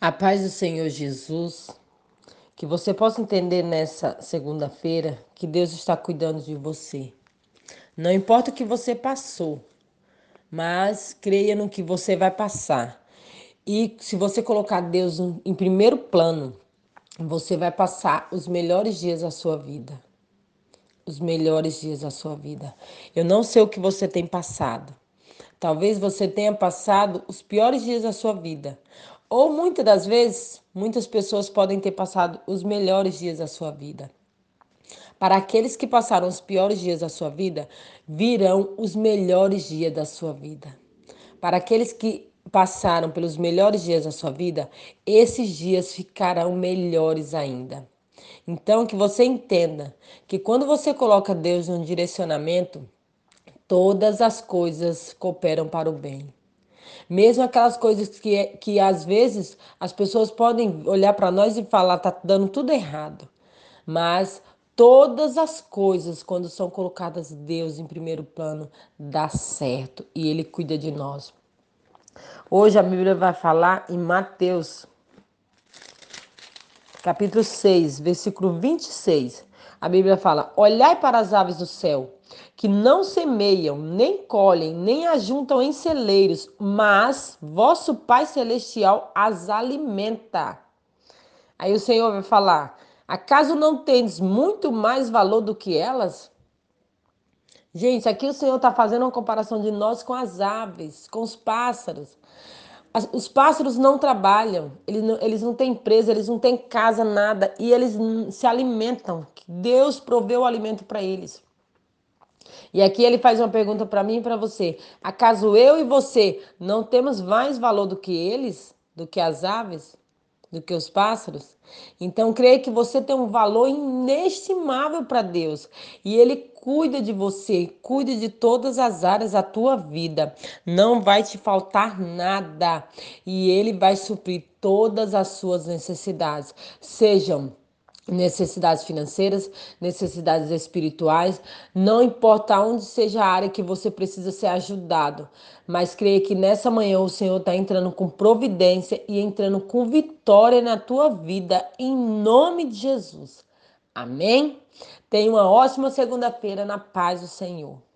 A paz do Senhor Jesus, que você possa entender nessa segunda-feira que Deus está cuidando de você. Não importa o que você passou, mas creia no que você vai passar. E se você colocar Deus em primeiro plano, você vai passar os melhores dias da sua vida. Os melhores dias da sua vida. Eu não sei o que você tem passado. Talvez você tenha passado os piores dias da sua vida, ou muitas das vezes, muitas pessoas podem ter passado os melhores dias da sua vida. Para aqueles que passaram os piores dias da sua vida, virão os melhores dias da sua vida. Para aqueles que passaram pelos melhores dias da sua vida, esses dias ficarão melhores ainda. Então, que você entenda que quando você coloca Deus no direcionamento, todas as coisas cooperam para o bem. Mesmo aquelas coisas que, que às vezes as pessoas podem olhar para nós e falar, tá dando tudo errado. Mas todas as coisas, quando são colocadas Deus em primeiro plano, dá certo e Ele cuida de nós. Hoje a Bíblia vai falar em Mateus, capítulo 6, versículo 26. A Bíblia fala: Olhai para as aves do céu que não semeiam, nem colhem, nem ajuntam em celeiros, mas vosso Pai Celestial as alimenta. Aí o Senhor vai falar: acaso não tendes muito mais valor do que elas? Gente, aqui o Senhor está fazendo uma comparação de nós com as aves, com os pássaros. Os pássaros não trabalham, eles não, eles não têm empresa, eles não têm casa, nada, e eles se alimentam. Deus proveu o alimento para eles. E aqui ele faz uma pergunta para mim e para você: acaso eu e você não temos mais valor do que eles, do que as aves, do que os pássaros? Então creia que você tem um valor inestimável para Deus e ele cuida de você, cuida de todas as áreas da tua vida. Não vai te faltar nada e ele vai suprir todas as suas necessidades, sejam necessidades financeiras, necessidades espirituais, não importa onde seja a área que você precisa ser ajudado, mas creia que nessa manhã o Senhor está entrando com providência e entrando com vitória na tua vida, em nome de Jesus. Amém? Tenha uma ótima segunda-feira na paz do Senhor.